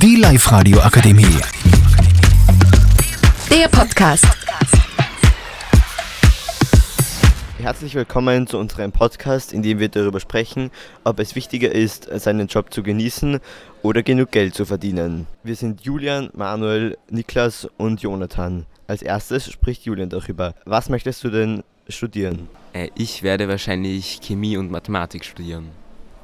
Die Live-Radio Akademie. Der Podcast. Herzlich willkommen zu unserem Podcast, in dem wir darüber sprechen, ob es wichtiger ist, seinen Job zu genießen oder genug Geld zu verdienen. Wir sind Julian, Manuel, Niklas und Jonathan. Als erstes spricht Julian darüber. Was möchtest du denn studieren? Äh, ich werde wahrscheinlich Chemie und Mathematik studieren.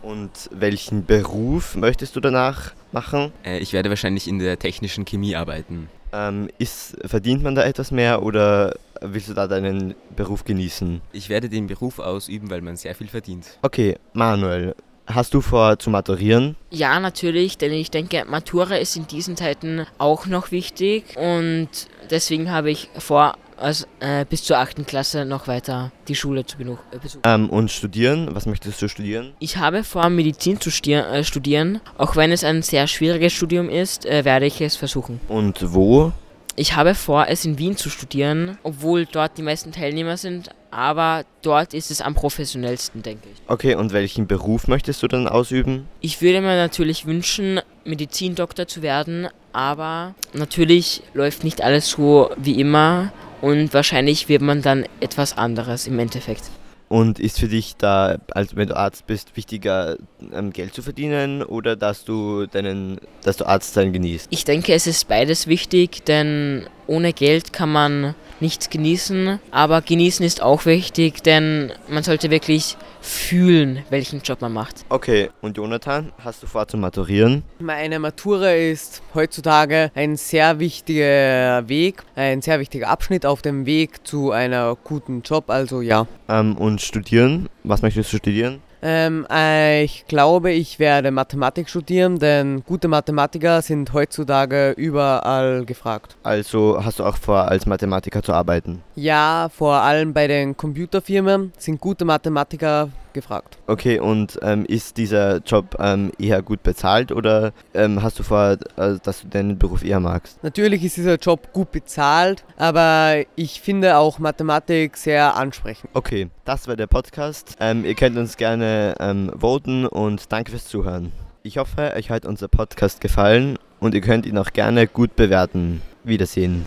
Und welchen Beruf möchtest du danach machen? Äh, ich werde wahrscheinlich in der technischen Chemie arbeiten. Ähm, ist, verdient man da etwas mehr oder willst du da deinen Beruf genießen? Ich werde den Beruf ausüben, weil man sehr viel verdient. Okay, Manuel, hast du vor zu maturieren? Ja, natürlich, denn ich denke, Matura ist in diesen Zeiten auch noch wichtig und deswegen habe ich vor, also, äh, bis zur 8. Klasse noch weiter die Schule zu genug äh, besuchen. Ähm, und studieren? Was möchtest du studieren? Ich habe vor, Medizin zu äh, studieren. Auch wenn es ein sehr schwieriges Studium ist, äh, werde ich es versuchen. Und wo? Ich habe vor, es in Wien zu studieren, obwohl dort die meisten Teilnehmer sind, aber dort ist es am professionellsten, denke ich. Okay, und welchen Beruf möchtest du dann ausüben? Ich würde mir natürlich wünschen, Medizindoktor zu werden, aber natürlich läuft nicht alles so wie immer und wahrscheinlich wird man dann etwas anderes im Endeffekt. Und ist für dich da, als wenn du Arzt bist, wichtiger ähm, Geld zu verdienen oder dass du deinen, dass du Arzt sein genießt? Ich denke, es ist beides wichtig, denn ohne Geld kann man nichts genießen, aber genießen ist auch wichtig, denn man sollte wirklich fühlen, welchen Job man macht. Okay, und Jonathan, hast du vor zu maturieren? Meine Matura ist heutzutage ein sehr wichtiger Weg, ein sehr wichtiger Abschnitt auf dem Weg zu einer guten Job, also ja. Ähm, und studieren? Was möchtest du studieren? Ähm, äh, ich glaube, ich werde Mathematik studieren, denn gute Mathematiker sind heutzutage überall gefragt. Also hast du auch vor, als Mathematiker zu arbeiten? Ja, vor allem bei den Computerfirmen sind gute Mathematiker gefragt. Okay, und ähm, ist dieser Job ähm, eher gut bezahlt oder ähm, hast du vor, äh, dass du deinen Beruf eher magst? Natürlich ist dieser Job gut bezahlt, aber ich finde auch Mathematik sehr ansprechend. Okay, das war der Podcast. Ähm, ihr könnt uns gerne ähm, voten und danke fürs Zuhören. Ich hoffe, euch hat unser Podcast gefallen und ihr könnt ihn auch gerne gut bewerten. Wiedersehen.